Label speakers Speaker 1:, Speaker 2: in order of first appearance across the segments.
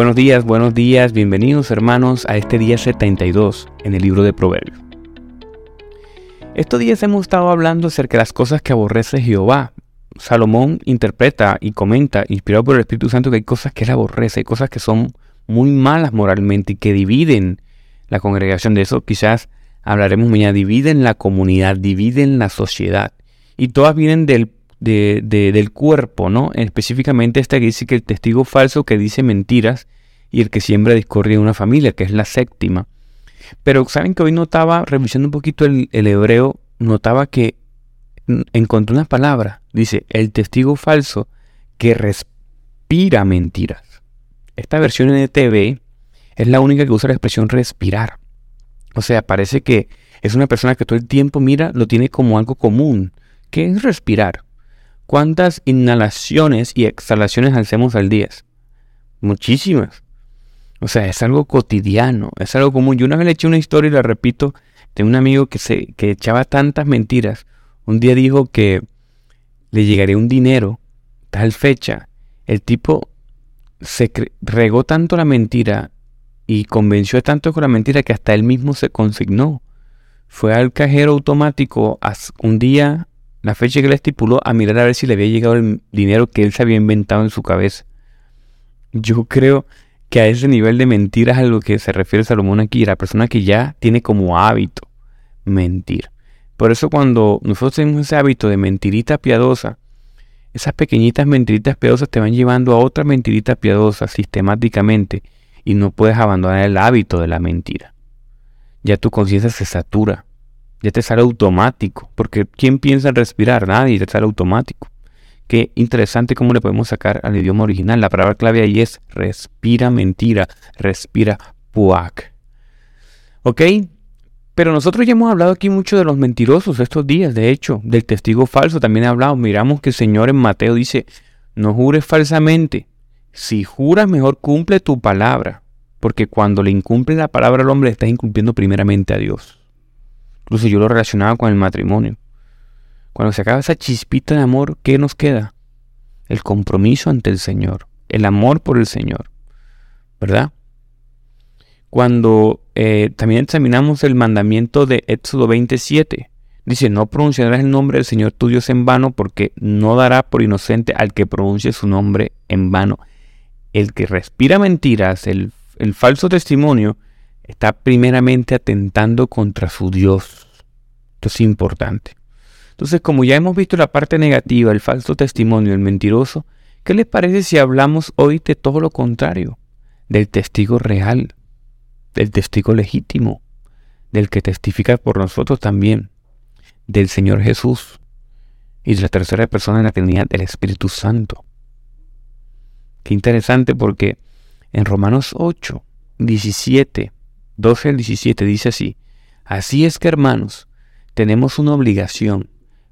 Speaker 1: Buenos días, buenos días, bienvenidos hermanos a este día 72 en el libro de Proverbios. Estos días hemos estado hablando acerca de las cosas que aborrece Jehová. Salomón interpreta y comenta, inspirado por el Espíritu Santo, que hay cosas que él aborrece, hay cosas que son muy malas moralmente y que dividen la congregación. De eso quizás hablaremos mañana. Dividen la comunidad, dividen la sociedad. Y todas vienen del del cuerpo, ¿no? Específicamente esta que dice que el testigo falso que dice mentiras y el que siembra discordia en una familia, que es la séptima. Pero saben que hoy notaba, revisando un poquito el, hebreo, notaba que encontré una palabra, dice, el testigo falso que respira mentiras. Esta versión en TV es la única que usa la expresión respirar. O sea, parece que es una persona que todo el tiempo mira, lo tiene como algo común. ¿Qué es respirar? ¿Cuántas inhalaciones y exhalaciones hacemos al día? Muchísimas. O sea, es algo cotidiano, es algo común. Yo una vez le eché una historia y la repito, de un amigo que, se, que echaba tantas mentiras. Un día dijo que le llegaría un dinero, tal fecha. El tipo se regó tanto la mentira y convenció tanto con la mentira que hasta él mismo se consignó. Fue al cajero automático un día la fecha que le estipuló a mirar a ver si le había llegado el dinero que él se había inventado en su cabeza. Yo creo que a ese nivel de mentiras a lo que se refiere Salomón aquí, la persona que ya tiene como hábito mentir. Por eso cuando nosotros tenemos ese hábito de mentirita piadosa, esas pequeñitas mentiritas piadosas te van llevando a otra mentirita piadosa sistemáticamente y no puedes abandonar el hábito de la mentira. Ya tu conciencia se satura ya te sale automático, porque ¿quién piensa en respirar? Nadie, te sale automático. Qué interesante cómo le podemos sacar al idioma original. La palabra clave ahí es respira mentira, respira puac. ¿Ok? Pero nosotros ya hemos hablado aquí mucho de los mentirosos estos días, de hecho, del testigo falso también he hablado. Miramos que el Señor en Mateo dice, no jures falsamente. Si juras, mejor cumple tu palabra, porque cuando le incumple la palabra al hombre, estás incumpliendo primeramente a Dios. Incluso yo lo relacionaba con el matrimonio. Cuando se acaba esa chispita de amor, ¿qué nos queda? El compromiso ante el Señor, el amor por el Señor, ¿verdad? Cuando eh, también examinamos el mandamiento de Éxodo 27, dice, no pronunciarás el nombre del Señor tu Dios en vano, porque no dará por inocente al que pronuncie su nombre en vano. El que respira mentiras, el, el falso testimonio, está primeramente atentando contra su Dios. Esto es importante. Entonces, como ya hemos visto la parte negativa, el falso testimonio, el mentiroso, ¿qué les parece si hablamos hoy de todo lo contrario? Del testigo real, del testigo legítimo, del que testifica por nosotros también, del Señor Jesús y de la tercera persona en la Trinidad, del Espíritu Santo. Qué interesante porque en Romanos 8, 17 12 al 17 dice así, así es que hermanos, tenemos una obligación,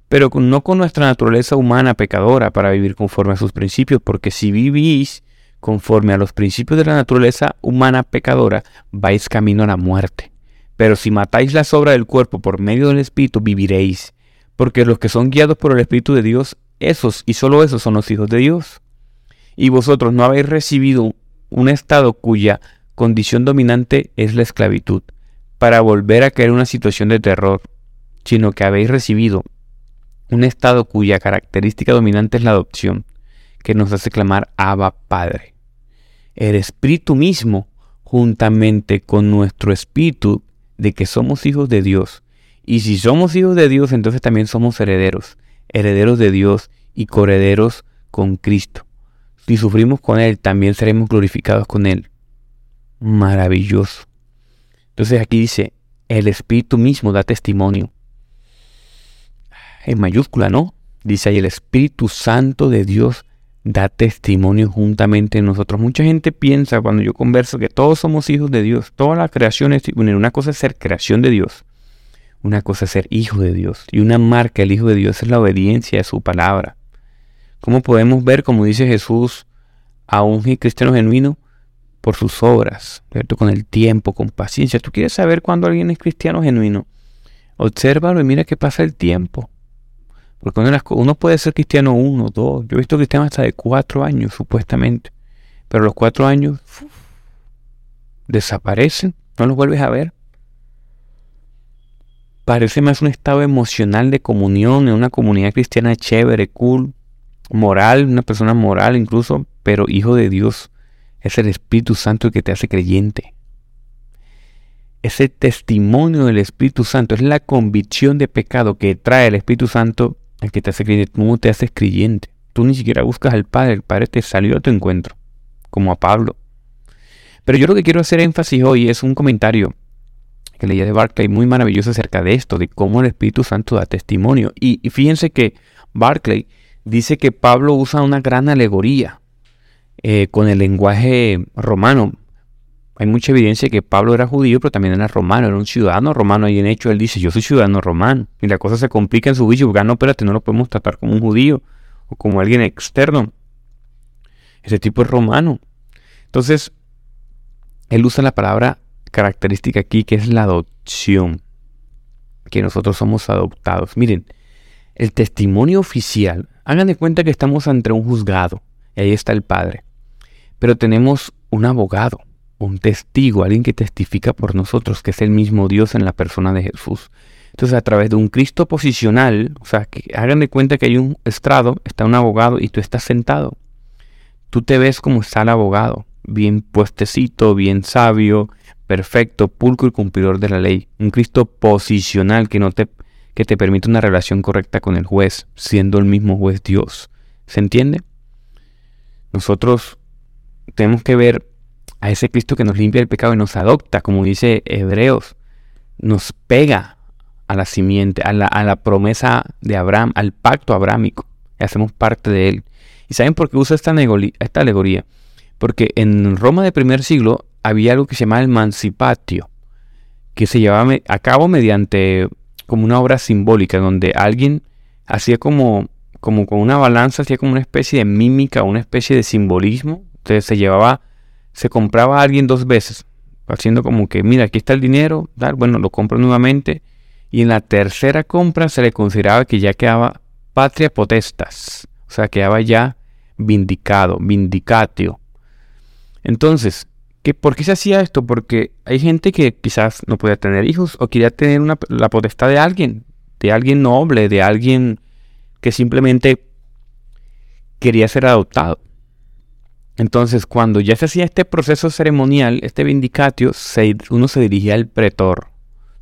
Speaker 1: pero no con nuestra naturaleza humana pecadora para vivir conforme a sus principios, porque si vivís conforme a los principios de la naturaleza humana pecadora, vais camino a la muerte. Pero si matáis la sobra del cuerpo por medio del Espíritu, viviréis, porque los que son guiados por el Espíritu de Dios, esos y solo esos son los hijos de Dios. Y vosotros no habéis recibido un estado cuya condición dominante es la esclavitud, para volver a caer en una situación de terror, sino que habéis recibido un estado cuya característica dominante es la adopción, que nos hace clamar Abba Padre. El Espíritu mismo, juntamente con nuestro Espíritu de que somos hijos de Dios, y si somos hijos de Dios, entonces también somos herederos, herederos de Dios y coherederos con Cristo. Si sufrimos con Él, también seremos glorificados con Él maravilloso. Entonces aquí dice, el Espíritu mismo da testimonio. En mayúscula, ¿no? Dice ahí, el Espíritu Santo de Dios da testimonio juntamente en nosotros. Mucha gente piensa cuando yo converso que todos somos hijos de Dios. Toda la creación es, una cosa es ser creación de Dios. Una cosa es ser hijo de Dios. Y una marca del hijo de Dios es la obediencia a su palabra. ¿Cómo podemos ver, como dice Jesús, a un cristiano genuino? Por sus obras, ¿cierto? con el tiempo, con paciencia. Tú quieres saber cuándo alguien es cristiano genuino. Obsérvalo y mira qué pasa el tiempo. Porque uno, puede ser cristiano uno, dos. Yo he visto cristianos hasta de cuatro años, supuestamente. pero los cuatro años desaparecen, no los vuelves a ver. Parece más un estado emocional de comunión en una comunidad cristiana chévere, cool, moral, una persona moral incluso, pero hijo de Dios. Es el Espíritu Santo el que te hace creyente. Ese testimonio del Espíritu Santo es la convicción de pecado que trae el Espíritu Santo el que te hace creyente. Tú no te haces creyente. Tú ni siquiera buscas al Padre. El Padre te salió a tu encuentro, como a Pablo. Pero yo lo que quiero hacer énfasis hoy es un comentario que leía de Barclay muy maravilloso acerca de esto, de cómo el Espíritu Santo da testimonio. Y, y fíjense que Barclay dice que Pablo usa una gran alegoría eh, con el lenguaje romano. Hay mucha evidencia de que Pablo era judío, pero también era romano, era un ciudadano romano. Y en hecho él dice, yo soy ciudadano romano. Y la cosa se complica en su juicio, porque ah, no, espérate, no lo podemos tratar como un judío o como alguien externo. Ese tipo es romano. Entonces, él usa la palabra característica aquí, que es la adopción. Que nosotros somos adoptados. Miren, el testimonio oficial, hagan de cuenta que estamos ante un juzgado, y ahí está el Padre. Pero tenemos un abogado, un testigo, alguien que testifica por nosotros, que es el mismo Dios en la persona de Jesús. Entonces, a través de un Cristo posicional, o sea, que hagan de cuenta que hay un estrado, está un abogado y tú estás sentado. Tú te ves como está el abogado, bien puestecito, bien sabio, perfecto, pulcro y cumplidor de la ley. Un Cristo posicional que no te que te permite una relación correcta con el juez, siendo el mismo juez Dios. ¿Se entiende? Nosotros tenemos que ver a ese Cristo que nos limpia el pecado y nos adopta, como dice Hebreos, nos pega a la simiente, a la, promesa de Abraham, al pacto abrámico, y hacemos parte de él. ¿Y saben por qué usa esta, esta alegoría? Porque en Roma de primer siglo había algo que se llamaba el mancipatio, que se llevaba a cabo mediante como una obra simbólica donde alguien hacía como, como con una balanza, hacía como una especie de mímica, una especie de simbolismo. Entonces se llevaba, se compraba a alguien dos veces, haciendo como que, mira, aquí está el dinero, tal, bueno, lo compro nuevamente. Y en la tercera compra se le consideraba que ya quedaba patria potestas, o sea, quedaba ya vindicado, vindicatio. Entonces, ¿Por qué se hacía esto? Porque hay gente que quizás no podía tener hijos o quería tener la potestad de alguien, de alguien noble, de alguien que simplemente quería ser adoptado. Entonces, cuando ya se hacía este proceso ceremonial, este vindicatio, uno se dirigía al pretor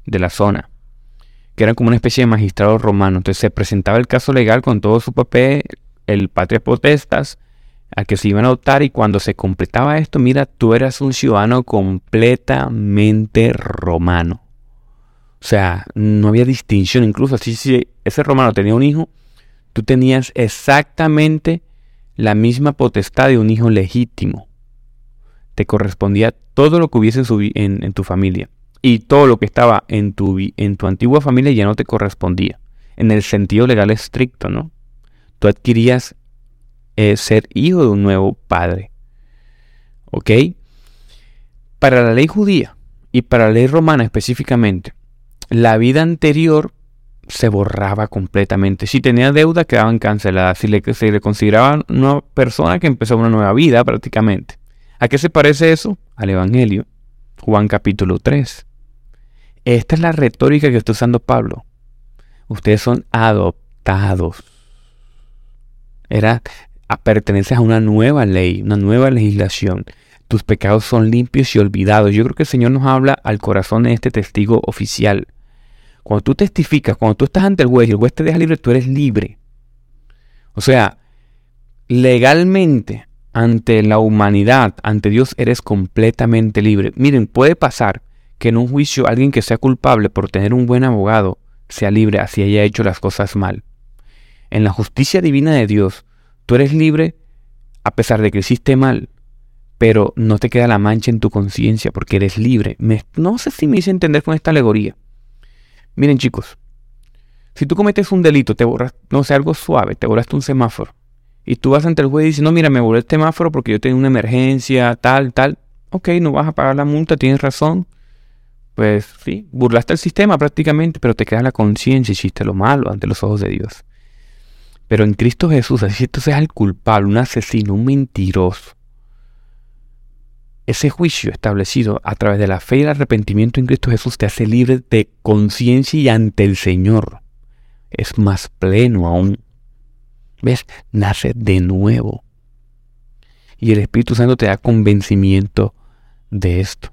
Speaker 1: de la zona, que era como una especie de magistrado romano. Entonces se presentaba el caso legal con todo su papel, el patria potestas, a que se iban a adoptar y cuando se completaba esto, mira, tú eras un ciudadano completamente romano. O sea, no había distinción, incluso así si ese romano tenía un hijo, tú tenías exactamente la misma potestad de un hijo legítimo. Te correspondía todo lo que hubiese en, en tu familia. Y todo lo que estaba en tu, en tu antigua familia ya no te correspondía. En el sentido legal estricto, ¿no? Tú adquirías es ser hijo de un nuevo padre. ¿Ok? Para la ley judía y para la ley romana específicamente, la vida anterior se borraba completamente. Si tenía deuda, quedaban canceladas. Si le, se le consideraba una persona que empezó una nueva vida prácticamente. ¿A qué se parece eso? Al Evangelio. Juan capítulo 3. Esta es la retórica que está usando Pablo. Ustedes son adoptados. Era perteneces a una nueva ley, una nueva legislación. Tus pecados son limpios y olvidados. Yo creo que el Señor nos habla al corazón de este testigo oficial. Cuando tú testificas, cuando tú estás ante el juez y el juez te deja libre, tú eres libre. O sea, legalmente, ante la humanidad, ante Dios, eres completamente libre. Miren, puede pasar que en un juicio alguien que sea culpable por tener un buen abogado sea libre así haya hecho las cosas mal. En la justicia divina de Dios, Tú eres libre a pesar de que hiciste mal, pero no te queda la mancha en tu conciencia porque eres libre. no sé si me hice entender con esta alegoría. Miren chicos, si tú cometes un delito, te borras, no sé, algo suave, te borraste un semáforo, y tú vas ante el juez y dices, no, mira, me borré el semáforo porque yo tengo una emergencia, tal, tal, ok, no vas a pagar la multa, tienes razón. Pues sí, burlaste el sistema prácticamente, pero te queda la conciencia, hiciste lo malo ante los ojos de Dios. Pero en Cristo Jesús, así seas el culpable, un asesino, un mentiroso, ese juicio establecido a través de la fe y el arrepentimiento en Cristo Jesús te hace libre de conciencia y ante el Señor. Es más pleno aún. ¿Ves? Nace de nuevo. Y el Espíritu Santo te da convencimiento de esto.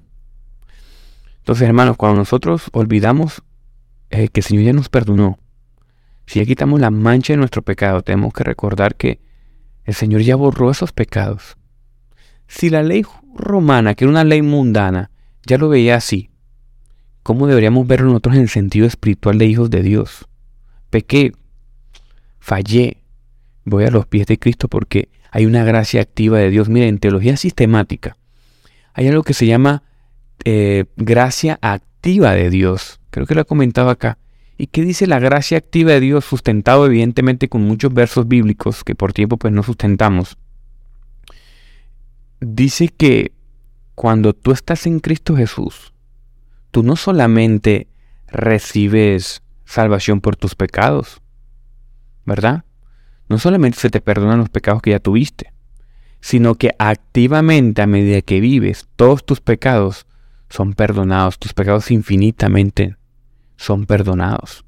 Speaker 1: Entonces, hermanos, cuando nosotros olvidamos eh, que el Señor ya nos perdonó, si ya quitamos la mancha de nuestro pecado, tenemos que recordar que el Señor ya borró esos pecados. Si la ley romana, que era una ley mundana, ya lo veía así, ¿cómo deberíamos verlo nosotros en el sentido espiritual de hijos de Dios? Pequé, fallé, voy a los pies de Cristo porque hay una gracia activa de Dios. Miren, en teología sistemática hay algo que se llama eh, gracia activa de Dios. Creo que lo he comentado acá. ¿Y qué dice la gracia activa de Dios sustentado evidentemente con muchos versos bíblicos que por tiempo pues no sustentamos? Dice que cuando tú estás en Cristo Jesús, tú no solamente recibes salvación por tus pecados, ¿verdad? No solamente se te perdonan los pecados que ya tuviste, sino que activamente a medida que vives, todos tus pecados son perdonados, tus pecados infinitamente son perdonados.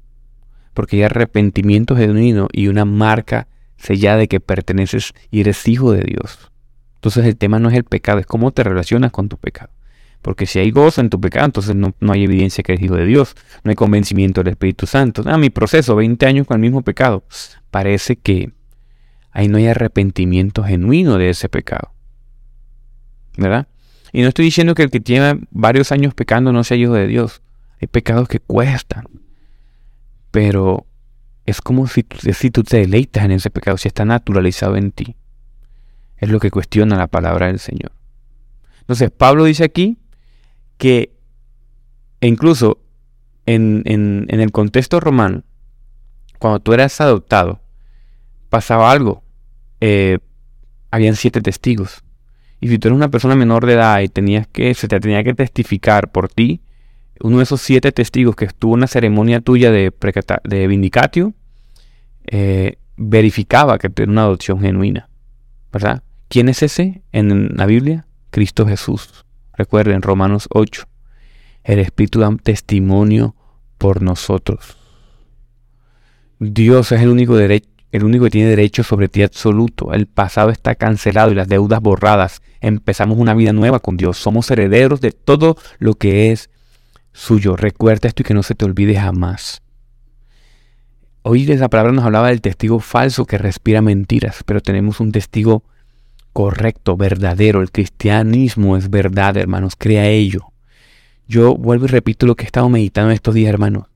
Speaker 1: Porque hay arrepentimiento genuino y una marca sellada de que perteneces y eres hijo de Dios. Entonces el tema no es el pecado, es cómo te relacionas con tu pecado. Porque si hay gozo en tu pecado, entonces no, hay evidencia que eres hijo de Dios, no hay convencimiento del Espíritu Santo. Ah, mi proceso, 20 años con el mismo pecado. Parece que ahí no hay arrepentimiento genuino de ese pecado. ¿Verdad? Y no estoy diciendo que el que tiene varios años pecando no sea hijo de Dios. Hay pecados que cuestan. Pero es como si, si tú te deleitas en ese pecado, si está naturalizado en ti. Es lo que cuestiona la palabra del Señor. Entonces, Pablo dice aquí que incluso en, el contexto romano, cuando tú eras adoptado, pasaba algo. Eh, habían siete testigos. Y si tú eres una persona menor de edad y tenías que, se te tenía que testificar por ti, uno de esos siete testigos que estuvo en una ceremonia tuya de, de vindicatio, eh, verificaba que era una adopción genuina. ¿Verdad? ¿Quién es ese en la Biblia? Cristo Jesús. Recuerden, Romanos 8. El Espíritu da testimonio por nosotros. Dios es el único, el único que tiene derecho sobre ti absoluto. El pasado está cancelado y las deudas borradas. Empezamos una vida nueva con Dios. Somos herederos de todo lo que es suyo. Recuerda esto y que no se te olvide jamás. Hoy la palabra nos hablaba del testigo falso que respira mentiras, pero tenemos un testigo correcto, verdadero. El cristianismo es verdad, hermanos. Crea ello. Yo vuelvo y repito lo que he estado meditando estos días, hermanos.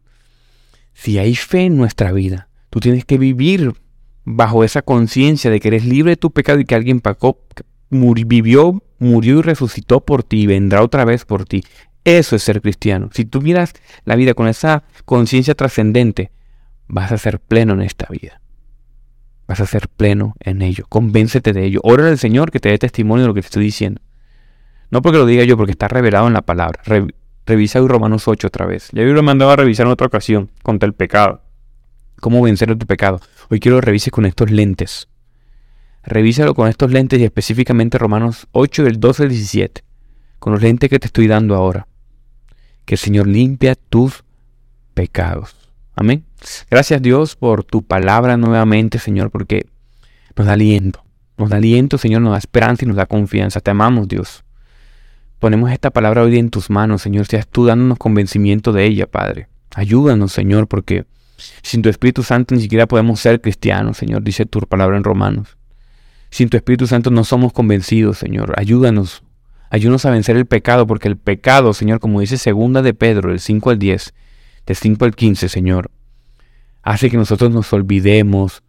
Speaker 1: Si hay fe en nuestra vida, tú tienes que vivir bajo esa conciencia de que eres libre de tu pecado y que alguien pagó, vivió, murió y resucitó por ti y vendrá otra vez por ti. Eso es ser cristiano. Si tú miras la vida con esa conciencia trascendente, vas a ser pleno en esta vida vas a ser pleno en ello. Convéncete de ello. Ora al Señor que te dé testimonio de lo que te estoy diciendo. No porque lo diga yo, porque está revelado en la palabra. revisa hoy Romanos 8 otra vez. Ya yo lo mandado a revisar en otra ocasión contra el pecado. ¿Cómo vencer tu pecado? Hoy quiero que revises con estos lentes. Revísalo con estos lentes y específicamente Romanos 8 del 12 al 17. Con los lentes que te estoy dando ahora. Que el Señor limpia tus pecados. Amén. Gracias Dios por tu palabra nuevamente, Señor, porque nos da aliento. Nos da aliento, Señor, nos da esperanza y nos da confianza. Te amamos, Dios. Ponemos esta palabra hoy en tus manos, Señor. Seas tú dándonos convencimiento de ella, Padre. Ayúdanos, Señor, porque sin tu Espíritu Santo ni siquiera podemos ser cristianos, Señor, dice tu palabra en Romanos. Sin tu Espíritu Santo no somos convencidos, Señor. Ayúdanos. Ayúdanos a vencer el pecado, porque el pecado, Señor, como dice segunda de Pedro, el 5 al 10, de 5 al 15, Señor, hace que nosotros nos olvidemos,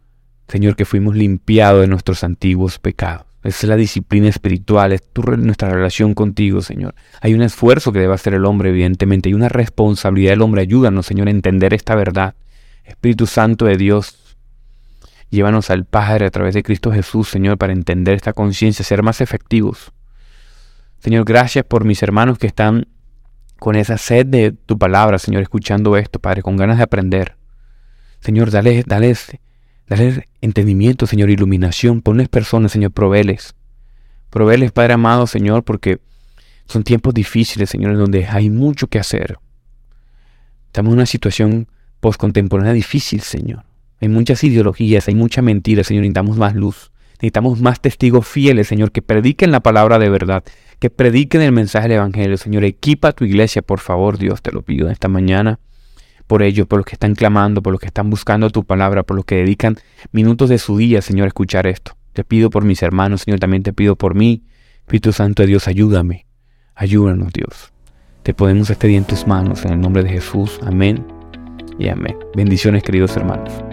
Speaker 1: Señor, que fuimos limpiados de nuestros antiguos pecados. Es la disciplina espiritual, es nuestra relación contigo, Señor. Hay un esfuerzo que debe hacer el hombre, evidentemente, hay una responsabilidad del hombre. Ayúdanos, Señor, a entender esta verdad. Espíritu Santo de Dios, llévanos al Padre a través de Cristo Jesús, Señor, para entender esta conciencia, ser más efectivos. Señor, gracias por mis hermanos que están con esa sed de tu palabra, Señor, escuchando esto, Padre, con ganas de aprender. Señor, dale, dale, dale entendimiento, Señor, iluminación. Ponles personas, Señor, proveles. Proveles, Padre amado, Señor, porque Son tiempos difíciles, Señor, donde hay mucho que hacer. Estamos en una situación postcontemporánea difícil, Señor. Hay muchas ideologías, hay mucha mentira, Señor. Necesitamos más luz. Necesitamos más testigos fieles, Señor, que prediquen la palabra de verdad, que prediquen el mensaje del Evangelio. Señor, equipa tu iglesia, por favor, Dios, te lo pido esta mañana. Por ellos, por los que están clamando, por los que están buscando tu palabra, por los que dedican minutos de su día, Señor, a escuchar esto. Te pido por mis hermanos, Señor, también te pido por mí. Espíritu Santo de Dios, ayúdame. Ayúdanos, Dios. Te ponemos este día en tus manos, en el nombre de Jesús. Amén y amén. Bendiciones, queridos hermanos.